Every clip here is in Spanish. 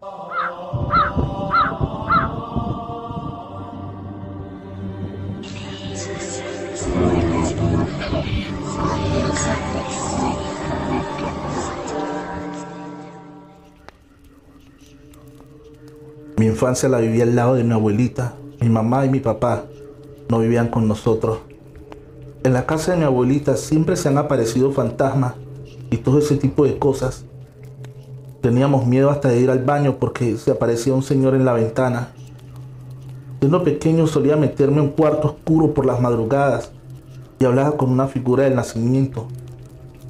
Mi infancia la viví al lado de mi abuelita. Mi mamá y mi papá no vivían con nosotros. En la casa de mi abuelita siempre se han aparecido fantasmas y todo ese tipo de cosas. Teníamos miedo hasta de ir al baño porque se aparecía un señor en la ventana. Siendo pequeño solía meterme en un cuarto oscuro por las madrugadas y hablaba con una figura del nacimiento,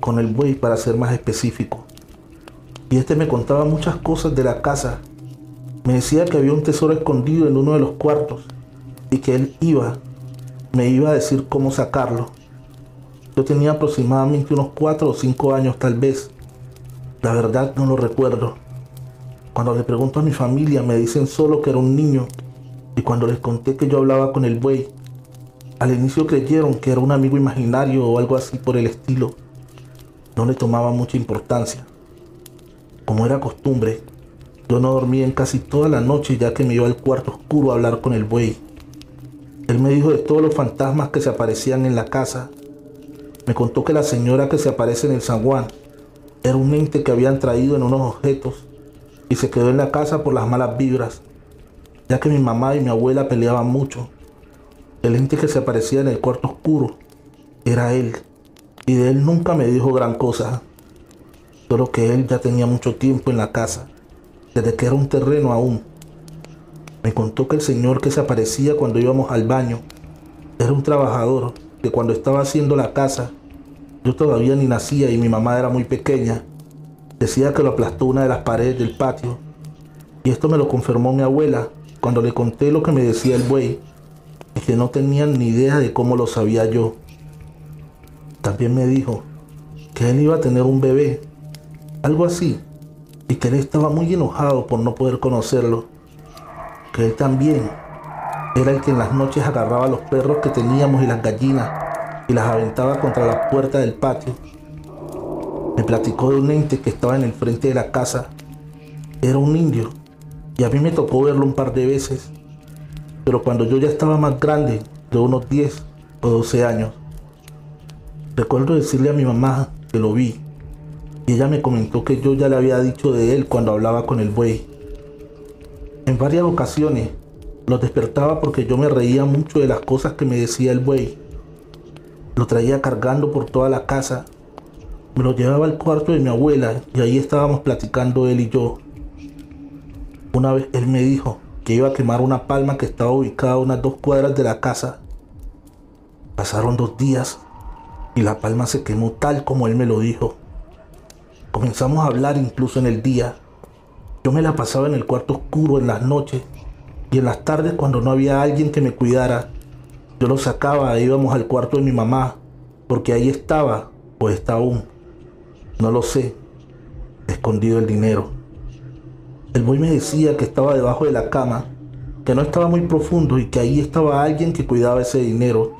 con el buey para ser más específico. Y este me contaba muchas cosas de la casa me decía que había un tesoro escondido en uno de los cuartos y que él iba, me iba a decir cómo sacarlo. Yo tenía aproximadamente unos cuatro o cinco años tal vez. La verdad no lo recuerdo. Cuando le pregunto a mi familia me dicen solo que era un niño y cuando les conté que yo hablaba con el buey, al inicio creyeron que era un amigo imaginario o algo así por el estilo. No le tomaba mucha importancia. Como era costumbre, yo no dormí en casi toda la noche ya que me iba al cuarto oscuro a hablar con el buey. Él me dijo de todos los fantasmas que se aparecían en la casa. Me contó que la señora que se aparece en el San Juan era un ente que habían traído en unos objetos y se quedó en la casa por las malas vibras, ya que mi mamá y mi abuela peleaban mucho. El ente que se aparecía en el cuarto oscuro era él, y de él nunca me dijo gran cosa, solo que él ya tenía mucho tiempo en la casa desde que era un terreno aún. Me contó que el señor que se aparecía cuando íbamos al baño era un trabajador que cuando estaba haciendo la casa, yo todavía ni nacía y mi mamá era muy pequeña, decía que lo aplastó una de las paredes del patio. Y esto me lo confirmó mi abuela cuando le conté lo que me decía el buey y que no tenían ni idea de cómo lo sabía yo. También me dijo que él iba a tener un bebé, algo así, y que él estaba muy enojado por no poder conocerlo, que él también era el que en las noches agarraba a los perros que teníamos y las gallinas y las aventaba contra la puerta del patio. Me platicó de un ente que estaba en el frente de la casa. Era un indio y a mí me tocó verlo un par de veces, pero cuando yo ya estaba más grande, de unos 10 o 12 años, recuerdo decirle a mi mamá que lo vi y ella me comentó que yo ya le había dicho de él cuando hablaba con el buey. En varias ocasiones lo despertaba porque yo me reía mucho de las cosas que me decía el buey. Lo traía cargando por toda la casa. Me lo llevaba al cuarto de mi abuela y ahí estábamos platicando él y yo. Una vez él me dijo que iba a quemar una palma que estaba ubicada a unas dos cuadras de la casa. Pasaron dos días y la palma se quemó tal como él me lo dijo. Comenzamos a hablar incluso en el día. Yo me la pasaba en el cuarto oscuro en las noches y en las tardes cuando no había alguien que me cuidara. Yo lo sacaba íbamos al cuarto de mi mamá porque ahí estaba o está aún. No lo sé. Escondido el dinero. El boy me decía que estaba debajo de la cama, que no estaba muy profundo y que ahí estaba alguien que cuidaba ese dinero.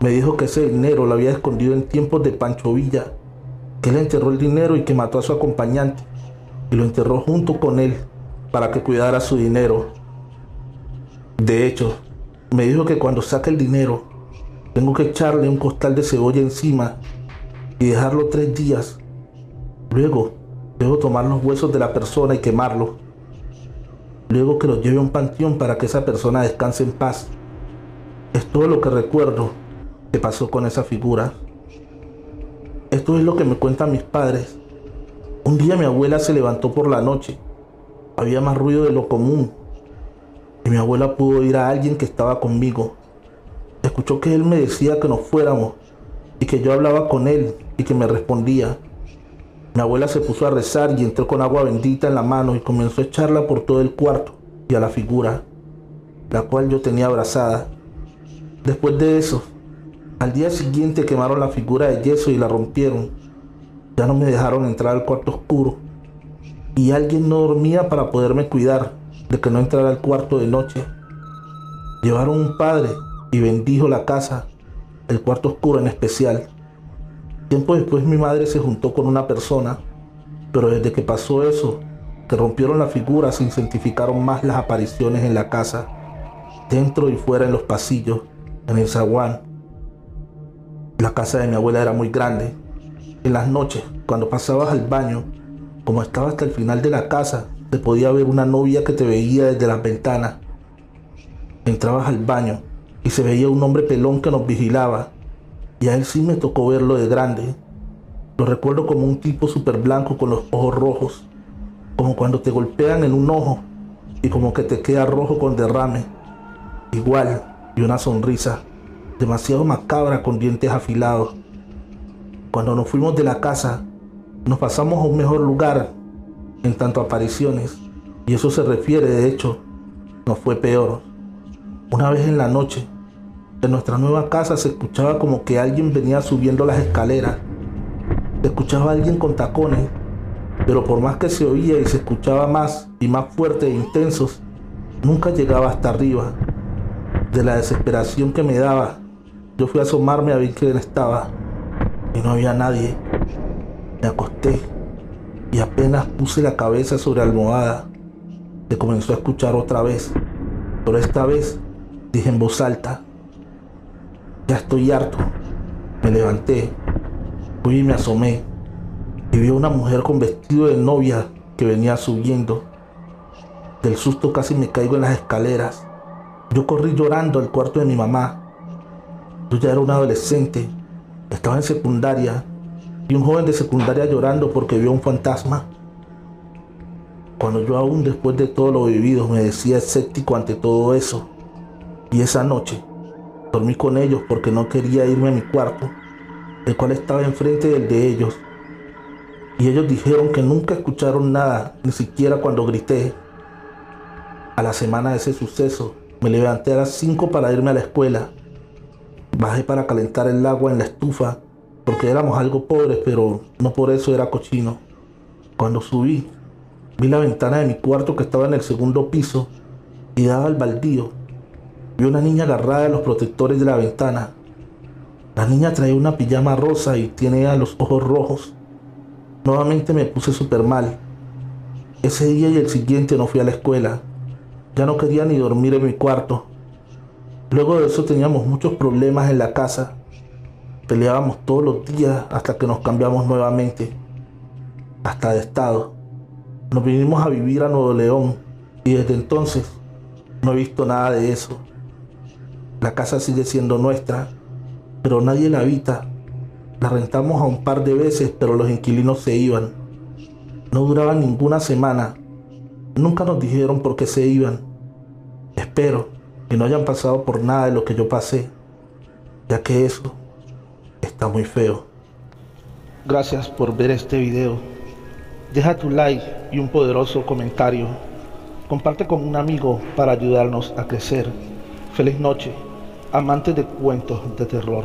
Me dijo que ese dinero lo había escondido en tiempos de Pancho Villa que él enterró el dinero y que mató a su acompañante y lo enterró junto con él para que cuidara su dinero. De hecho, me dijo que cuando saque el dinero, tengo que echarle un costal de cebolla encima y dejarlo tres días. Luego, debo tomar los huesos de la persona y quemarlos. Luego que los lleve a un panteón para que esa persona descanse en paz. Es todo lo que recuerdo que pasó con esa figura. Esto es lo que me cuentan mis padres. Un día mi abuela se levantó por la noche. Había más ruido de lo común. Y mi abuela pudo oír a alguien que estaba conmigo. Escuchó que él me decía que nos fuéramos y que yo hablaba con él y que me respondía. Mi abuela se puso a rezar y entró con agua bendita en la mano y comenzó a echarla por todo el cuarto y a la figura, la cual yo tenía abrazada. Después de eso, al día siguiente quemaron la figura de yeso y la rompieron. Ya no me dejaron entrar al cuarto oscuro. Y alguien no dormía para poderme cuidar de que no entrara al cuarto de noche. Llevaron un padre y bendijo la casa, el cuarto oscuro en especial. Tiempo después mi madre se juntó con una persona, pero desde que pasó eso, que rompieron la figura se intensificaron más las apariciones en la casa, dentro y fuera en los pasillos, en el zaguán. La casa de mi abuela era muy grande. En las noches, cuando pasabas al baño, como estaba hasta el final de la casa, se podía ver una novia que te veía desde las ventanas. Entrabas al baño y se veía un hombre pelón que nos vigilaba. Y a él sí me tocó verlo de grande. Lo recuerdo como un tipo súper blanco con los ojos rojos, como cuando te golpean en un ojo y como que te queda rojo con derrame. Igual, y una sonrisa demasiado macabra con dientes afilados. Cuando nos fuimos de la casa, nos pasamos a un mejor lugar en tanto apariciones, y eso se refiere, de hecho, nos fue peor. Una vez en la noche, en nuestra nueva casa se escuchaba como que alguien venía subiendo las escaleras. Se escuchaba alguien con tacones, pero por más que se oía y se escuchaba más y más fuerte e intensos, nunca llegaba hasta arriba. De la desesperación que me daba, yo fui a asomarme a ver quién estaba y no había nadie. Me acosté y apenas puse la cabeza sobre la almohada, se comenzó a escuchar otra vez, pero esta vez dije en voz alta, ya estoy harto. Me levanté, fui y me asomé y vi a una mujer con vestido de novia que venía subiendo. Del susto casi me caigo en las escaleras. Yo corrí llorando al cuarto de mi mamá. Yo ya era un adolescente, estaba en secundaria y un joven de secundaria llorando porque vio un fantasma. Cuando yo aún después de todo lo vivido me decía escéptico ante todo eso. Y esa noche dormí con ellos porque no quería irme a mi cuarto, el cual estaba enfrente del de ellos. Y ellos dijeron que nunca escucharon nada, ni siquiera cuando grité. A la semana de ese suceso, me levanté a las 5 para irme a la escuela. Bajé para calentar el agua en la estufa porque éramos algo pobres, pero no por eso era cochino. Cuando subí, vi la ventana de mi cuarto que estaba en el segundo piso y daba al baldío. Vi una niña agarrada de los protectores de la ventana. La niña traía una pijama rosa y tenía los ojos rojos. Nuevamente me puse súper mal. Ese día y el siguiente no fui a la escuela. Ya no quería ni dormir en mi cuarto. Luego de eso teníamos muchos problemas en la casa Peleábamos todos los días hasta que nos cambiamos nuevamente, hasta de estado. Nos vinimos a vivir a Nuevo León y desde entonces no he visto nada de eso. La casa sigue siendo nuestra, pero nadie la habita. La rentamos a un par de veces, pero los inquilinos se iban. No duraban ninguna semana. Nunca nos dijeron por qué se iban. Espero que no hayan pasado por nada de lo que yo pasé, ya que eso está muy feo. Gracias por ver este video. Deja tu like y un poderoso comentario. Comparte con un amigo para ayudarnos a crecer. Feliz noche, amantes de cuentos de terror.